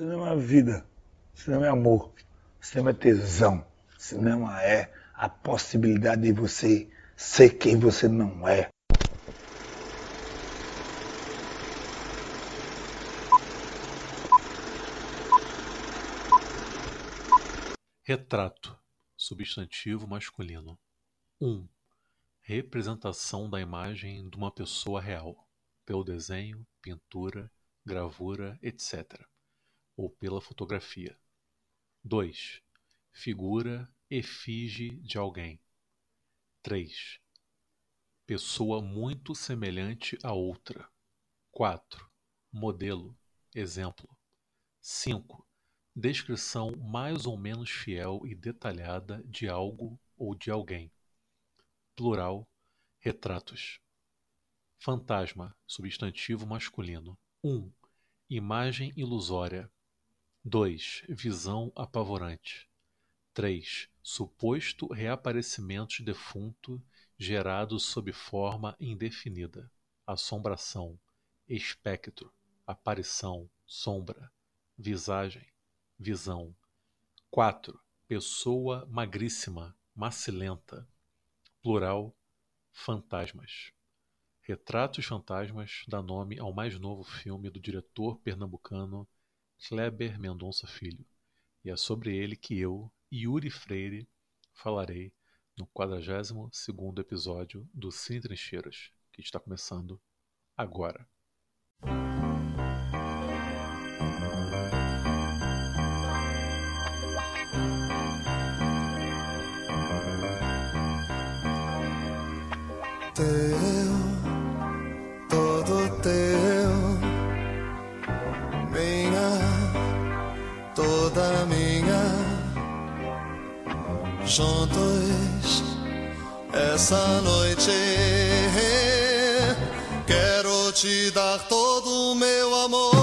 Cinema é vida. Cinema é amor. Cinema é tesão. Cinema é a possibilidade de você ser quem você não é. Retrato, substantivo masculino. 1. Um, representação da imagem de uma pessoa real, pelo desenho, pintura, gravura, etc., ou pela fotografia. 2. Figura, efígie de alguém. 3. Pessoa muito semelhante a outra. 4. Modelo, exemplo. 5 descrição mais ou menos fiel e detalhada de algo ou de alguém. Plural, retratos. Fantasma, substantivo masculino. 1. Um, imagem ilusória. 2. Visão apavorante. 3. Suposto reaparecimento de defunto gerado sob forma indefinida. Assombração, espectro, aparição, sombra, visagem, visão. 4. Pessoa magríssima, macilenta. Plural, fantasmas. Retratos Fantasmas dá nome ao mais novo filme do diretor pernambucano Kleber Mendonça Filho. E é sobre ele que eu, Yuri Freire, falarei no 42º episódio do Cine Trincheiras, que está começando agora. Juntos essa noite. Quero te dar todo o meu amor.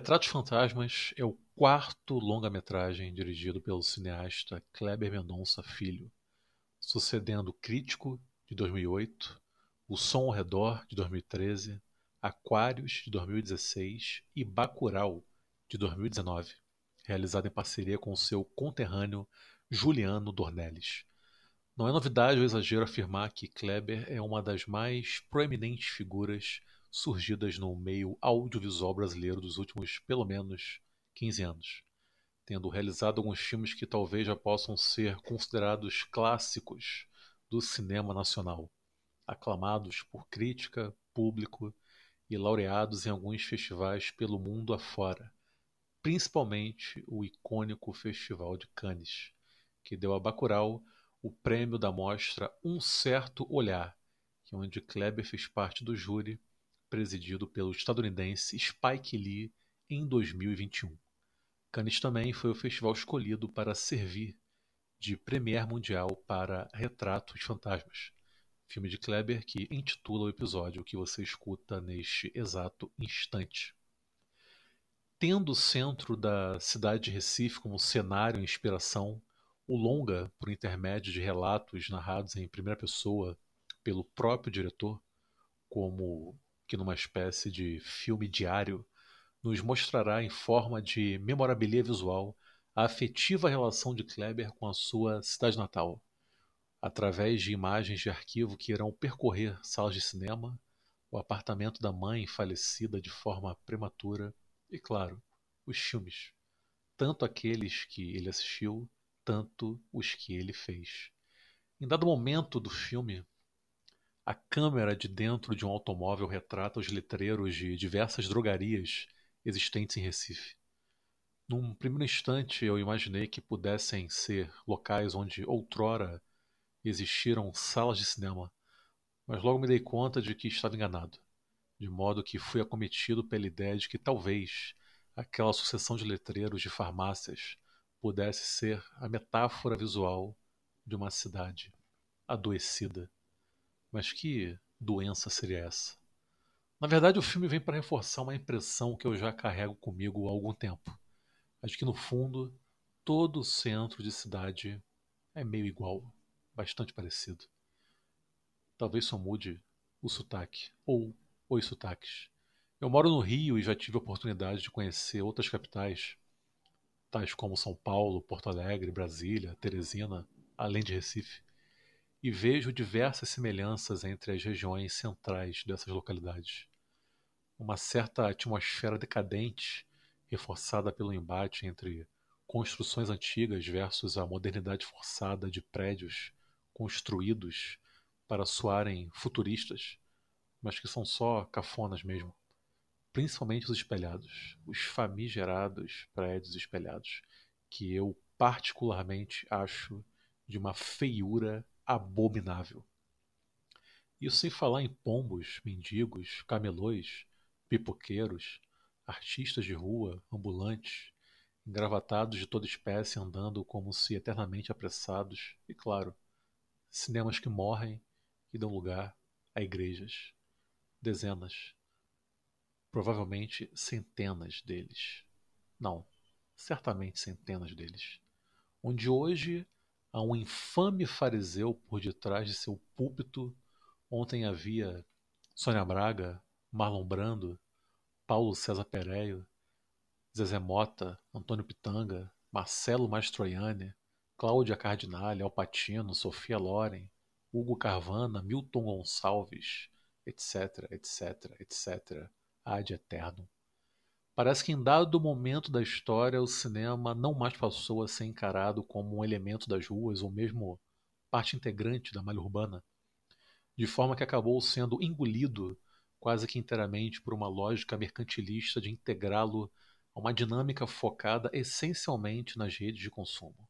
Retratos Fantasmas é o quarto longa-metragem dirigido pelo cineasta Kleber Mendonça Filho, sucedendo Crítico, de 2008, O Som ao Redor, de 2013, Aquários, de 2016 e Bacurau, de 2019, realizado em parceria com seu conterrâneo Juliano Dornelles. Não é novidade ou exagero afirmar que Kleber é uma das mais proeminentes figuras surgidas no meio audiovisual brasileiro dos últimos pelo menos 15 anos, tendo realizado alguns filmes que talvez já possam ser considerados clássicos do cinema nacional, aclamados por crítica, público e laureados em alguns festivais pelo mundo afora, principalmente o icônico Festival de Cannes, que deu a Bacurau o prêmio da mostra Um Certo Olhar, onde Kleber fez parte do júri presidido pelo estadunidense Spike Lee em 2021. Cannes também foi o festival escolhido para servir de Premier Mundial para Retratos Fantasmas, filme de Kleber que intitula o episódio que você escuta neste exato instante. Tendo o centro da cidade de Recife como cenário e inspiração, o longa, por intermédio de relatos narrados em primeira pessoa pelo próprio diretor, como que numa espécie de filme diário nos mostrará em forma de memorabilia visual a afetiva relação de Kleber com a sua cidade natal, através de imagens de arquivo que irão percorrer salas de cinema, o apartamento da mãe falecida de forma prematura e, claro, os filmes, tanto aqueles que ele assistiu, tanto os que ele fez. Em dado momento do filme, a câmera de dentro de um automóvel retrata os letreiros de diversas drogarias existentes em Recife. Num primeiro instante, eu imaginei que pudessem ser locais onde outrora existiram salas de cinema, mas logo me dei conta de que estava enganado, de modo que fui acometido pela ideia de que talvez aquela sucessão de letreiros de farmácias pudesse ser a metáfora visual de uma cidade adoecida. Mas que doença seria essa? Na verdade, o filme vem para reforçar uma impressão que eu já carrego comigo há algum tempo. Acho que no fundo, todo centro de cidade é meio igual, bastante parecido. Talvez só mude o sotaque, ou os sotaques. Eu moro no Rio e já tive a oportunidade de conhecer outras capitais, tais como São Paulo, Porto Alegre, Brasília, Teresina, além de Recife, e vejo diversas semelhanças entre as regiões centrais dessas localidades. Uma certa atmosfera decadente, reforçada pelo embate entre construções antigas versus a modernidade forçada de prédios construídos para soarem futuristas, mas que são só cafonas mesmo principalmente os espelhados, os famigerados prédios espelhados, que eu particularmente acho de uma feiura abominável. Isso sem falar em pombos, mendigos, camelôs, pipoqueiros, artistas de rua, ambulantes, engravatados de toda espécie andando como se eternamente apressados, e claro, cinemas que morrem e dão lugar a igrejas. Dezenas, provavelmente centenas deles. Não, certamente centenas deles. Onde hoje há um infame fariseu por detrás de seu púlpito. Ontem havia Sônia Braga, Marlon Brando, Paulo César Pereio, Zezé Mota, Antônio Pitanga, Marcelo Mastroianni, Cláudia Cardinale, Alpatino, Sofia Loren, Hugo Carvana, Milton Gonçalves, etc, etc, etc ad eterno. Parece que em dado momento da história o cinema não mais passou a ser encarado como um elemento das ruas ou mesmo parte integrante da malha urbana, de forma que acabou sendo engolido quase que inteiramente por uma lógica mercantilista de integrá-lo a uma dinâmica focada essencialmente nas redes de consumo,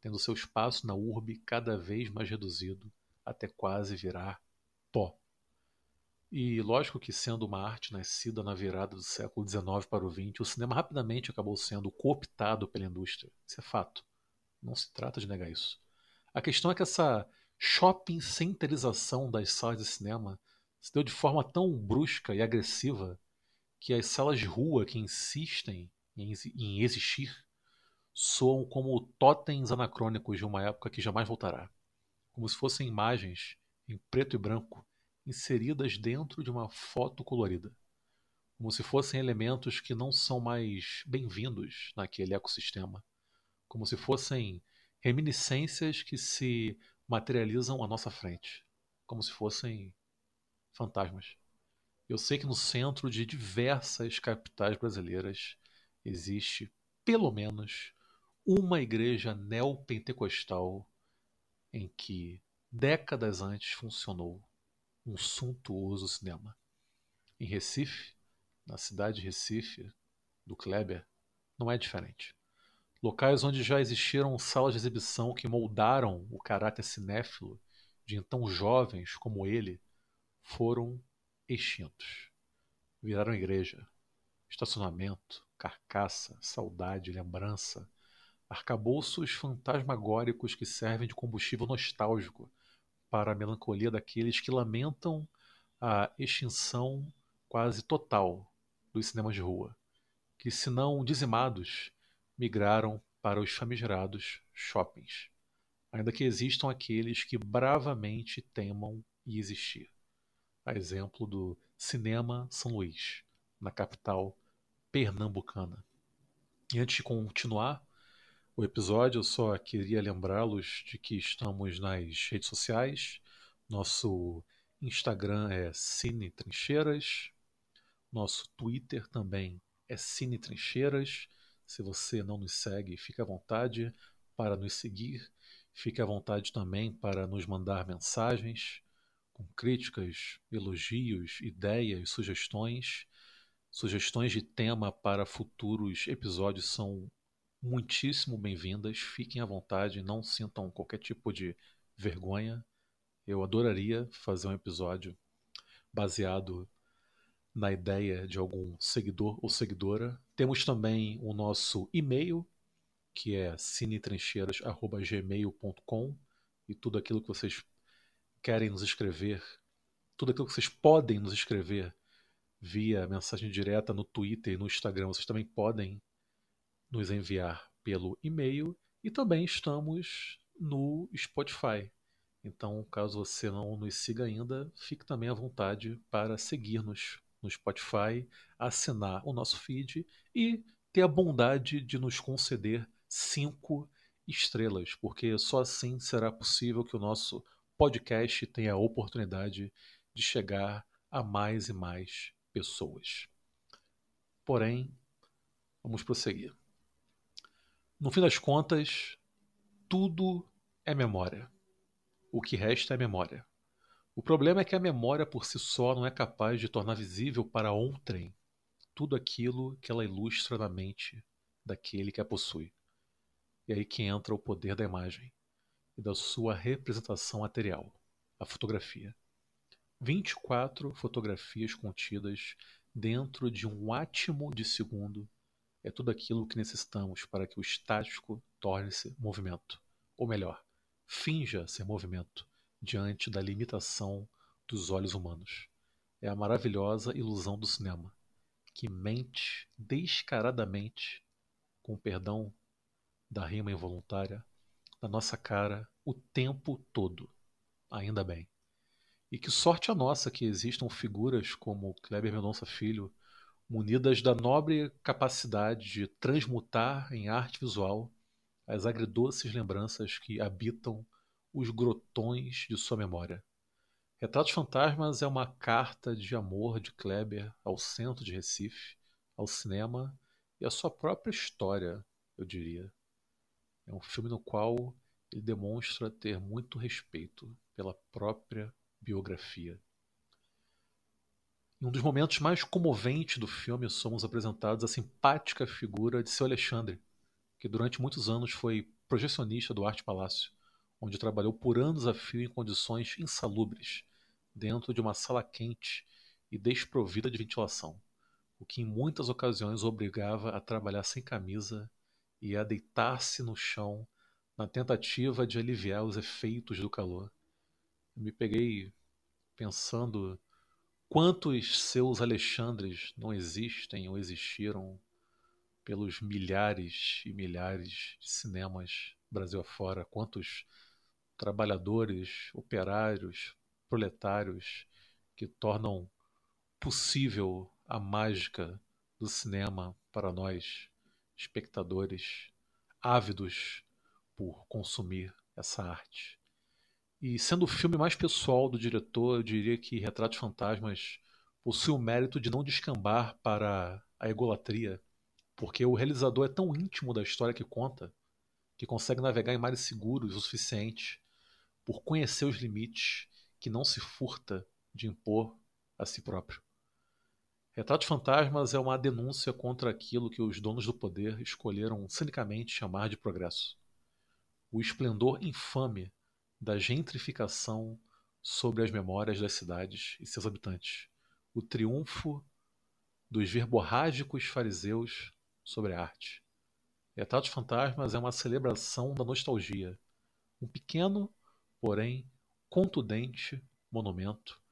tendo seu espaço na urbe cada vez mais reduzido até quase virar pó. E lógico que sendo uma arte nascida na virada do século XIX para o XX, o cinema rapidamente acabou sendo cooptado pela indústria. Isso é fato. Não se trata de negar isso. A questão é que essa shopping centerização das salas de cinema se deu de forma tão brusca e agressiva que as salas de rua que insistem em existir soam como totens anacrônicos de uma época que jamais voltará. Como se fossem imagens em preto e branco inseridas dentro de uma foto colorida, como se fossem elementos que não são mais bem-vindos naquele ecossistema, como se fossem reminiscências que se materializam à nossa frente, como se fossem fantasmas. Eu sei que no centro de diversas capitais brasileiras existe, pelo menos, uma igreja neopentecostal em que décadas antes funcionou um suntuoso cinema. Em Recife, na cidade de Recife, do Kleber, não é diferente. Locais onde já existiram salas de exibição que moldaram o caráter cinéfilo de então jovens como ele foram extintos. Viraram igreja, estacionamento, carcaça, saudade, lembrança, arcabouços fantasmagóricos que servem de combustível nostálgico para a melancolia daqueles que lamentam a extinção quase total dos cinemas de rua, que, se não dizimados, migraram para os famigerados shoppings, ainda que existam aqueles que bravamente temam e existir. A exemplo do Cinema São Luís, na capital pernambucana. E antes de continuar, o episódio, eu só queria lembrá-los de que estamos nas redes sociais. Nosso Instagram é Cine Trincheiras. Nosso Twitter também é Cine Trincheiras. Se você não nos segue, fique à vontade para nos seguir. Fique à vontade também para nos mandar mensagens com críticas, elogios, ideias, sugestões. Sugestões de tema para futuros episódios são muitíssimo bem-vindas. Fiquem à vontade, não sintam qualquer tipo de vergonha. Eu adoraria fazer um episódio baseado na ideia de algum seguidor ou seguidora. Temos também o nosso e-mail, que é cinetrincheiras.gmail.com e tudo aquilo que vocês querem nos escrever, tudo aquilo que vocês podem nos escrever via mensagem direta no Twitter e no Instagram, vocês também podem nos enviar pelo e-mail e também estamos no Spotify. Então, caso você não nos siga ainda, fique também à vontade para seguir-nos no Spotify, assinar o nosso feed e ter a bondade de nos conceder cinco estrelas, porque só assim será possível que o nosso podcast tenha a oportunidade de chegar a mais e mais pessoas. Porém, vamos prosseguir. No fim das contas, tudo é memória. O que resta é memória. O problema é que a memória por si só não é capaz de tornar visível para outrem tudo aquilo que ela ilustra na mente daquele que a possui. E aí que entra o poder da imagem e da sua representação material, a fotografia. 24 fotografias contidas dentro de um átimo de segundo é tudo aquilo que necessitamos para que o estático torne-se movimento. Ou melhor, finja ser movimento diante da limitação dos olhos humanos. É a maravilhosa ilusão do cinema, que mente descaradamente, com perdão da rima involuntária, na nossa cara o tempo todo. Ainda bem. E que sorte a nossa que existam figuras como Kleber Mendonça Filho, munidas da nobre capacidade de transmutar em arte visual as agridoces lembranças que habitam os grotões de sua memória. Retratos Fantasmas é uma carta de amor de Kleber ao centro de Recife, ao cinema e à sua própria história, eu diria. É um filme no qual ele demonstra ter muito respeito pela própria biografia. Em um dos momentos mais comoventes do filme, somos apresentados a simpática figura de seu Alexandre, que durante muitos anos foi projecionista do Arte Palácio onde trabalhou por anos a fio em condições insalubres, dentro de uma sala quente e desprovida de ventilação, o que em muitas ocasiões o obrigava a trabalhar sem camisa e a deitar-se no chão na tentativa de aliviar os efeitos do calor. Eu me peguei pensando quantos seus Alexandres não existem ou existiram pelos milhares e milhares de cinemas Brasil afora, quantos trabalhadores, operários, proletários que tornam possível a mágica do cinema para nós, espectadores ávidos por consumir essa arte. E sendo o filme mais pessoal do diretor, eu diria que Retratos Fantasmas possui o mérito de não descambar para a egolatria, porque o realizador é tão íntimo da história que conta que consegue navegar em mares seguros o suficiente por conhecer os limites que não se furta de impor a si próprio. Retratos Fantasmas é uma denúncia contra aquilo que os donos do poder escolheram cinicamente chamar de progresso. O esplendor infame da gentrificação sobre as memórias das cidades e seus habitantes. O triunfo dos verborrágicos fariseus sobre a arte. Retratos Fantasmas é uma celebração da nostalgia. Um pequeno porém contundente monumento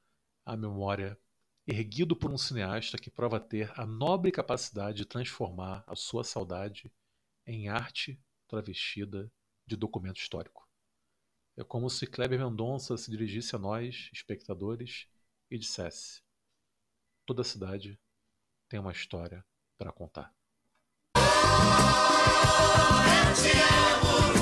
à memória erguido por um cineasta que prova ter a nobre capacidade de transformar a sua saudade em arte travestida de documento histórico. É como se Kleber Mendonça se dirigisse a nós, espectadores, e dissesse: toda cidade tem uma história para contar. Oh,